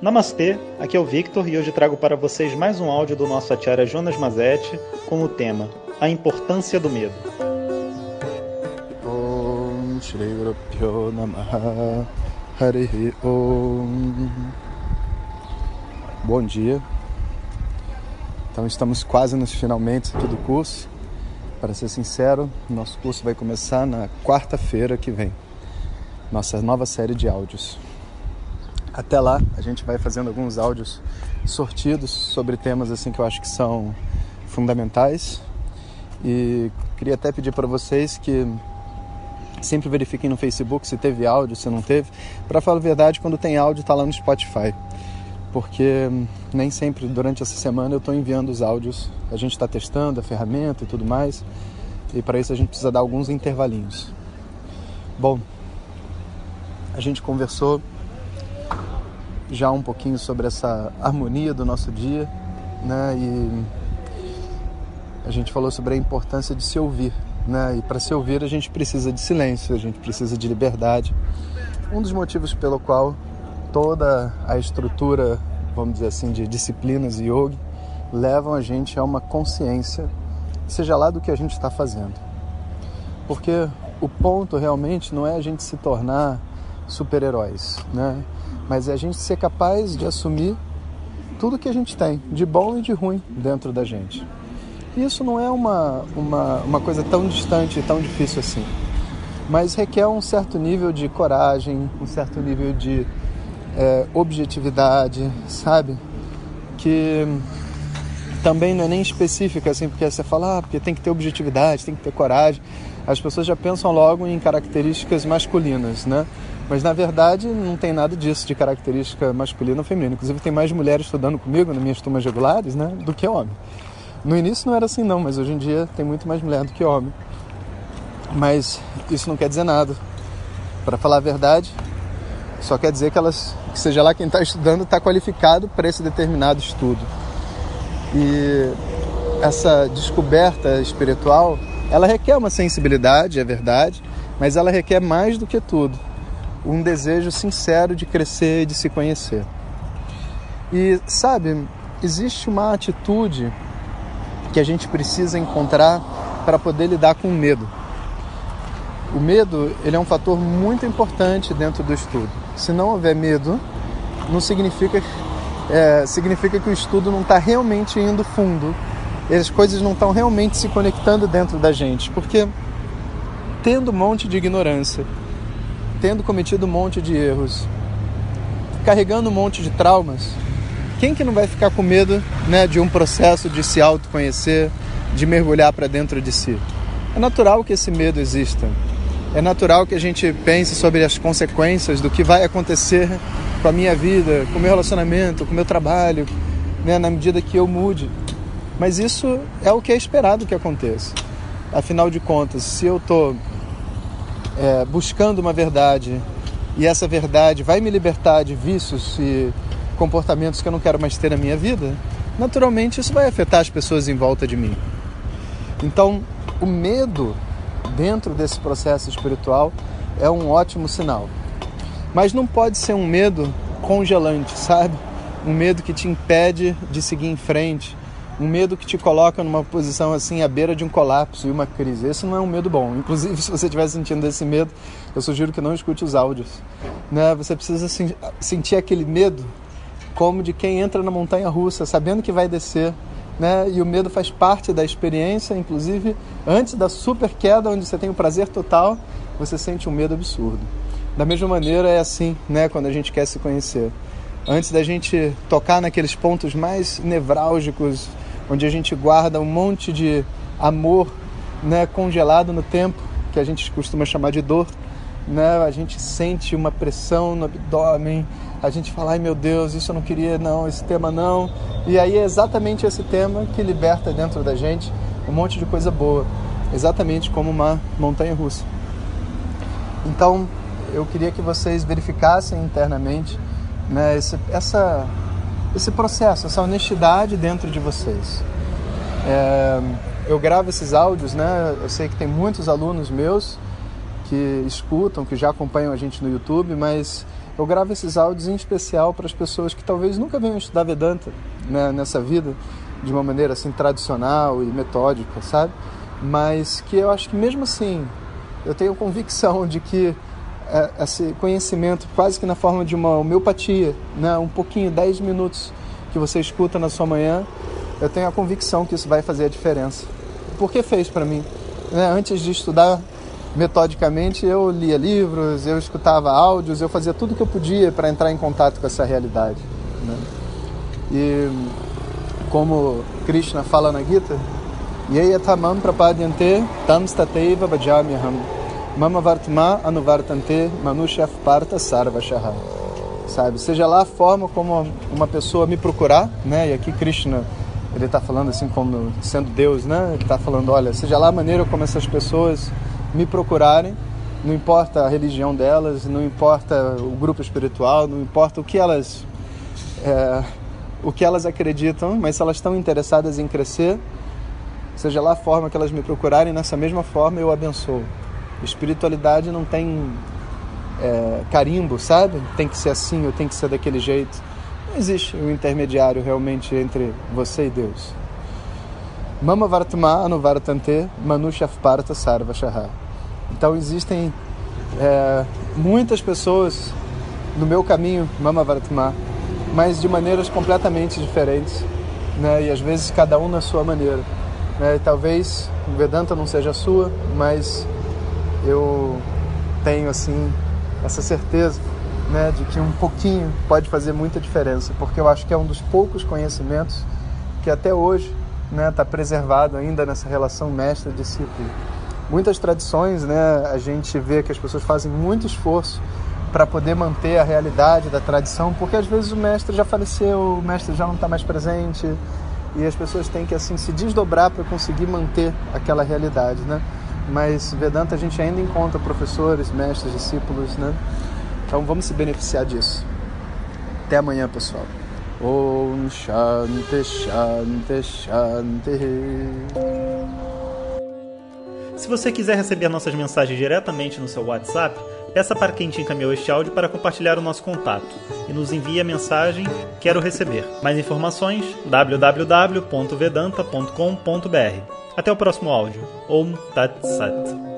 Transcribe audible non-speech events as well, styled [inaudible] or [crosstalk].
Namastê, aqui é o Victor e hoje trago para vocês mais um áudio do nosso acharya Jonas Mazetti com o tema A Importância do Medo. Bom dia. Então estamos quase nos finalmente aqui do curso. Para ser sincero, nosso curso vai começar na quarta-feira que vem. Nossa nova série de áudios. Até lá, a gente vai fazendo alguns áudios sortidos sobre temas assim que eu acho que são fundamentais. E queria até pedir para vocês que sempre verifiquem no Facebook se teve áudio, se não teve. Para falar a verdade, quando tem áudio, está lá no Spotify. Porque nem sempre durante essa semana eu estou enviando os áudios. A gente está testando a ferramenta e tudo mais. E para isso a gente precisa dar alguns intervalinhos. Bom, a gente conversou já um pouquinho sobre essa harmonia do nosso dia, né? E a gente falou sobre a importância de se ouvir, né? E para se ouvir a gente precisa de silêncio, a gente precisa de liberdade. Um dos motivos pelo qual toda a estrutura, vamos dizer assim, de disciplinas e yoga levam a gente a uma consciência, seja lá do que a gente está fazendo. Porque o ponto realmente não é a gente se tornar super-heróis, né? Mas é a gente ser capaz de assumir tudo que a gente tem, de bom e de ruim, dentro da gente. Isso não é uma, uma, uma coisa tão distante e tão difícil assim, mas requer um certo nível de coragem, um certo nível de é, objetividade, sabe? Que também não é nem específica assim, porque você fala, ah, porque tem que ter objetividade, tem que ter coragem. As pessoas já pensam logo em características masculinas, né? Mas na verdade não tem nada disso de característica masculina ou feminina. Inclusive tem mais mulheres estudando comigo nas minhas turmas regulares, né, do que homem. No início não era assim não, mas hoje em dia tem muito mais mulher do que homem. Mas isso não quer dizer nada. Para falar a verdade, só quer dizer que elas, que seja lá quem está estudando, está qualificado para esse determinado estudo. E essa descoberta espiritual, ela requer uma sensibilidade, é verdade, mas ela requer mais do que tudo um desejo sincero de crescer e de se conhecer. E sabe, existe uma atitude que a gente precisa encontrar para poder lidar com o medo. O medo ele é um fator muito importante dentro do estudo. Se não houver medo, não significa é, significa que o estudo não está realmente indo fundo, as coisas não estão realmente se conectando dentro da gente, porque tendo um monte de ignorância, tendo cometido um monte de erros, carregando um monte de traumas, quem que não vai ficar com medo né, de um processo de se autoconhecer, de mergulhar para dentro de si? É natural que esse medo exista. É natural que a gente pense sobre as consequências do que vai acontecer com a minha vida, com o meu relacionamento, com o meu trabalho, né, na medida que eu mude. Mas isso é o que é esperado que aconteça. Afinal de contas, se eu estou é, buscando uma verdade e essa verdade vai me libertar de vícios e comportamentos que eu não quero mais ter na minha vida, naturalmente isso vai afetar as pessoas em volta de mim. Então, o medo dentro desse processo espiritual é um ótimo sinal. Mas não pode ser um medo congelante, sabe? Um medo que te impede de seguir em frente, um medo que te coloca numa posição assim à beira de um colapso e uma crise. Esse não é um medo bom. [laughs] Inclusive, se você estiver sentindo esse medo, eu sugiro que não escute os áudios. Né? Você precisa sentir aquele medo como de quem entra na montanha russa, sabendo que vai descer. Né? E o medo faz parte da experiência, inclusive antes da super queda, onde você tem o prazer total, você sente um medo absurdo. Da mesma maneira é assim, né, quando a gente quer se conhecer. Antes da gente tocar naqueles pontos mais nevrálgicos onde a gente guarda um monte de amor né, congelado no tempo, que a gente costuma chamar de dor. Né? A gente sente uma pressão no abdômen, a gente fala, ai meu Deus, isso eu não queria, não, esse tema não. E aí é exatamente esse tema que liberta dentro da gente um monte de coisa boa, exatamente como uma montanha russa. Então, eu queria que vocês verificassem internamente né, esse, essa esse processo, essa honestidade dentro de vocês. É, eu gravo esses áudios, né? Eu sei que tem muitos alunos meus que escutam, que já acompanham a gente no YouTube, mas Eu gravo esses áudios em especial para as pessoas que talvez nunca venham estudar Vedanta né, nessa vida de uma maneira assim tradicional e metódica, sabe? Mas que eu acho que mesmo assim eu tenho convicção de que esse conhecimento, quase que na forma de uma homeopatia, né, um pouquinho, 10 minutos que você escuta na sua manhã, eu tenho a convicção que isso vai fazer a diferença. Porque fez para mim. Né? Antes de estudar metodicamente, eu lia livros, eu escutava áudios, eu fazia tudo que eu podia para entrar em contato com essa realidade. Né? E como Krishna fala na Gita, Yeyatamam prapadyante tam stateva bhajamyaham mama vartma anuvartante manushaf parta sarvashaha. Sabe, seja lá a forma como uma pessoa me procurar, né? E aqui Krishna ele está falando assim como sendo Deus, né? Ele está falando, olha, seja lá a maneira como essas pessoas me procurarem, não importa a religião delas, não importa o grupo espiritual, não importa o que elas é, o que elas acreditam, mas se elas estão interessadas em crescer, seja lá a forma que elas me procurarem, nessa mesma forma eu abençoo. Espiritualidade não tem é, carimbo, sabe? Tem que ser assim ou tem que ser daquele jeito. Não existe um intermediário realmente entre você e Deus. Mama Vartma Anuvartante Manushafparta Sarva Shaha. Então existem é, muitas pessoas no meu caminho, Mama Vartma, mas de maneiras completamente diferentes, né? E às vezes cada um na sua maneira. Né? E talvez o Vedanta não seja a sua, mas eu tenho assim essa certeza né, de que um pouquinho pode fazer muita diferença, porque eu acho que é um dos poucos conhecimentos que até hoje está né, tá preservado ainda nessa relação mestre-discípulo. Muitas tradições, né, a gente vê que as pessoas fazem muito esforço para poder manter a realidade da tradição, porque às vezes o mestre já faleceu, o mestre já não está mais presente e as pessoas têm que assim se desdobrar para conseguir manter aquela realidade, né? Mas Vedanta a gente ainda encontra professores, mestres, discípulos, né? Então vamos se beneficiar disso. Até amanhã, pessoal. Om Shanti Shanti Shanti. Se você quiser receber nossas mensagens diretamente no seu WhatsApp, peça para quem te encaminhou este áudio para compartilhar o nosso contato e nos envie a mensagem Quero receber. Mais informações www.vedanta.com.br. Até o próximo áudio. Om Tat Sat.